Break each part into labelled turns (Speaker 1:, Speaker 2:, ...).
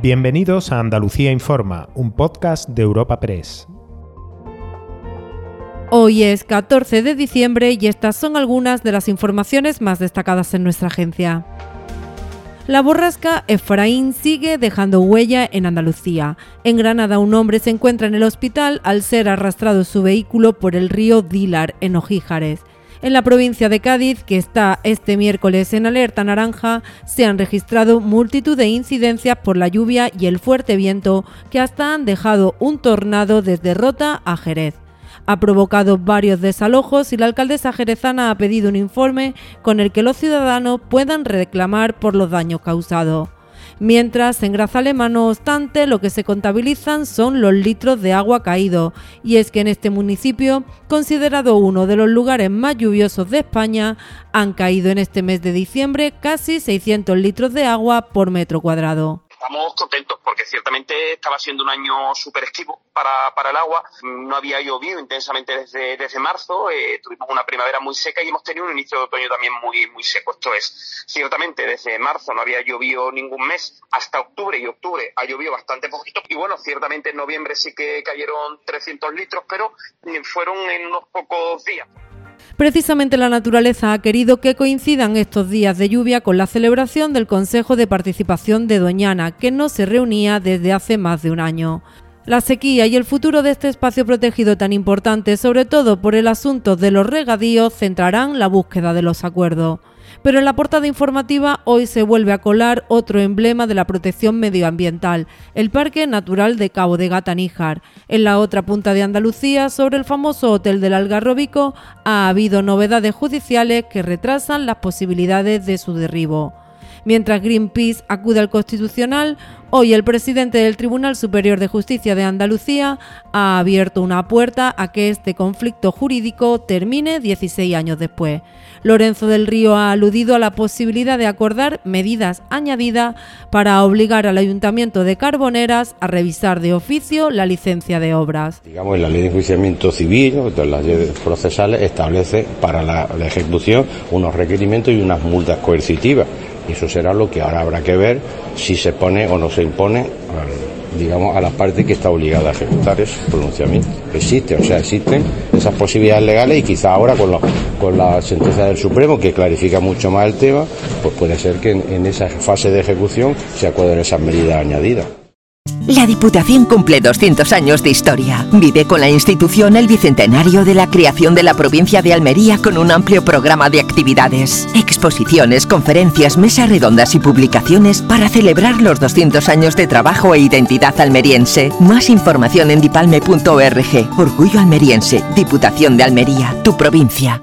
Speaker 1: Bienvenidos a Andalucía Informa, un podcast de Europa Press.
Speaker 2: Hoy es 14 de diciembre y estas son algunas de las informaciones más destacadas en nuestra agencia. La borrasca Efraín sigue dejando huella en Andalucía. En Granada un hombre se encuentra en el hospital al ser arrastrado su vehículo por el río Dilar en Ojíjares. En la provincia de Cádiz, que está este miércoles en alerta naranja, se han registrado multitud de incidencias por la lluvia y el fuerte viento que hasta han dejado un tornado desde Rota a Jerez ha provocado varios desalojos y la alcaldesa jerezana ha pedido un informe con el que los ciudadanos puedan reclamar por los daños causados. Mientras, en Grazalema, no obstante, lo que se contabilizan son los litros de agua caídos, y es que en este municipio, considerado uno de los lugares más lluviosos de España, han caído en este mes de diciembre casi 600 litros de agua por metro cuadrado
Speaker 3: estamos contentos porque ciertamente estaba siendo un año súper esquivo para, el agua. No había llovido intensamente desde, desde marzo, eh, tuvimos una primavera muy seca y hemos tenido un inicio de otoño también muy, muy seco. Esto es, ciertamente desde marzo no había llovido ningún mes, hasta octubre y octubre ha llovido bastante poquito. Y bueno, ciertamente en noviembre sí que cayeron 300 litros, pero fueron en unos pocos días.
Speaker 2: Precisamente la naturaleza ha querido que coincidan estos días de lluvia con la celebración del Consejo de Participación de Doñana, que no se reunía desde hace más de un año. La sequía y el futuro de este espacio protegido tan importante, sobre todo por el asunto de los regadíos, centrarán la búsqueda de los acuerdos. Pero en la portada informativa hoy se vuelve a colar otro emblema de la protección medioambiental, el Parque Natural de Cabo de Gata Níjar. En la otra punta de Andalucía, sobre el famoso Hotel del Algarrobico, ha habido novedades judiciales que retrasan las posibilidades de su derribo. Mientras Greenpeace acude al Constitucional, hoy el presidente del Tribunal Superior de Justicia de Andalucía ha abierto una puerta a que este conflicto jurídico termine 16 años después. Lorenzo del Río ha aludido a la posibilidad de acordar medidas añadidas para obligar al Ayuntamiento de Carboneras a revisar de oficio la licencia de obras.
Speaker 4: Digamos, la ley de enjuiciamiento civil, las leyes procesales, establece para la ejecución unos requerimientos y unas multas coercitivas. Y eso será lo que ahora habrá que ver si se pone o no se impone digamos, a la parte que está obligada a ejecutar ese pronunciamiento. Existe, o sea, existen esas posibilidades legales y quizá ahora con, con la sentencia del Supremo, que clarifica mucho más el tema, pues puede ser que en, esa fase de ejecución se acuerden esas medidas añadidas.
Speaker 5: La Diputación cumple 200 años de historia. Vive con la institución el bicentenario de la creación de la provincia de Almería con un amplio programa de actividades, exposiciones, conferencias, mesas redondas y publicaciones para celebrar los 200 años de trabajo e identidad almeriense. Más información en dipalme.org. Orgullo almeriense, Diputación de Almería, tu provincia.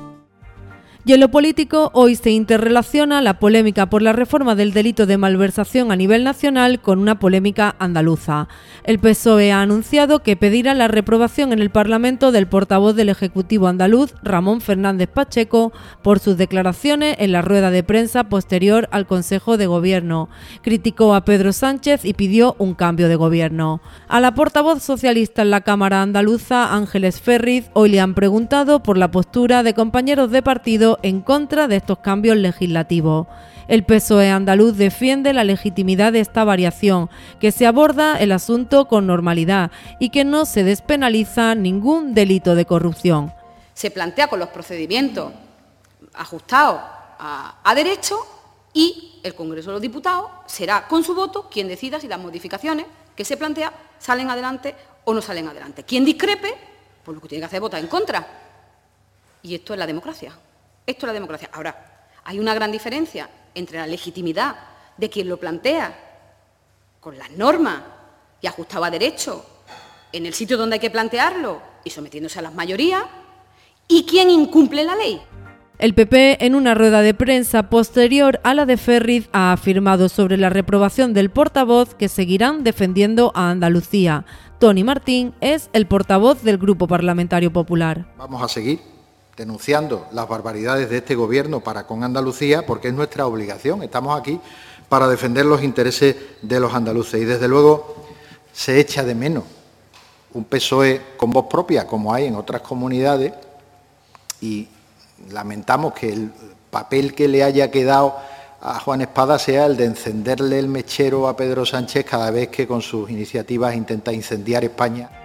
Speaker 2: Y en lo político, hoy se interrelaciona la polémica por la reforma del delito de malversación a nivel nacional con una polémica andaluza. El PSOE ha anunciado que pedirá la reprobación en el Parlamento del portavoz del Ejecutivo andaluz, Ramón Fernández Pacheco, por sus declaraciones en la rueda de prensa posterior al Consejo de Gobierno. Criticó a Pedro Sánchez y pidió un cambio de gobierno. A la portavoz socialista en la Cámara andaluza, Ángeles Ferriz, hoy le han preguntado por la postura de compañeros de partido en contra de estos cambios legislativos. El PSOE andaluz defiende la legitimidad de esta variación, que se aborda el asunto con normalidad y que no se despenaliza ningún delito de corrupción.
Speaker 6: Se plantea con los procedimientos ajustados a, a derecho y el Congreso de los Diputados será con su voto quien decida si las modificaciones que se plantea salen adelante o no salen adelante. Quien discrepe, pues lo que tiene que hacer es votar en contra. Y esto es la democracia. Esto es la democracia. Ahora, hay una gran diferencia entre la legitimidad de quien lo plantea con las normas y ajustado a derecho en el sitio donde hay que plantearlo y sometiéndose a las mayorías y quien incumple la ley.
Speaker 2: El PP, en una rueda de prensa posterior a la de Ferriz, ha afirmado sobre la reprobación del portavoz que seguirán defendiendo a Andalucía. Tony Martín es el portavoz del Grupo Parlamentario Popular.
Speaker 7: Vamos a seguir denunciando las barbaridades de este Gobierno para con Andalucía, porque es nuestra obligación. Estamos aquí para defender los intereses de los andaluces. Y, desde luego, se echa de menos un PSOE con voz propia, como hay en otras comunidades, y lamentamos que el papel que le haya quedado a Juan Espada sea el de encenderle el mechero a Pedro Sánchez cada vez que con sus iniciativas intenta incendiar España.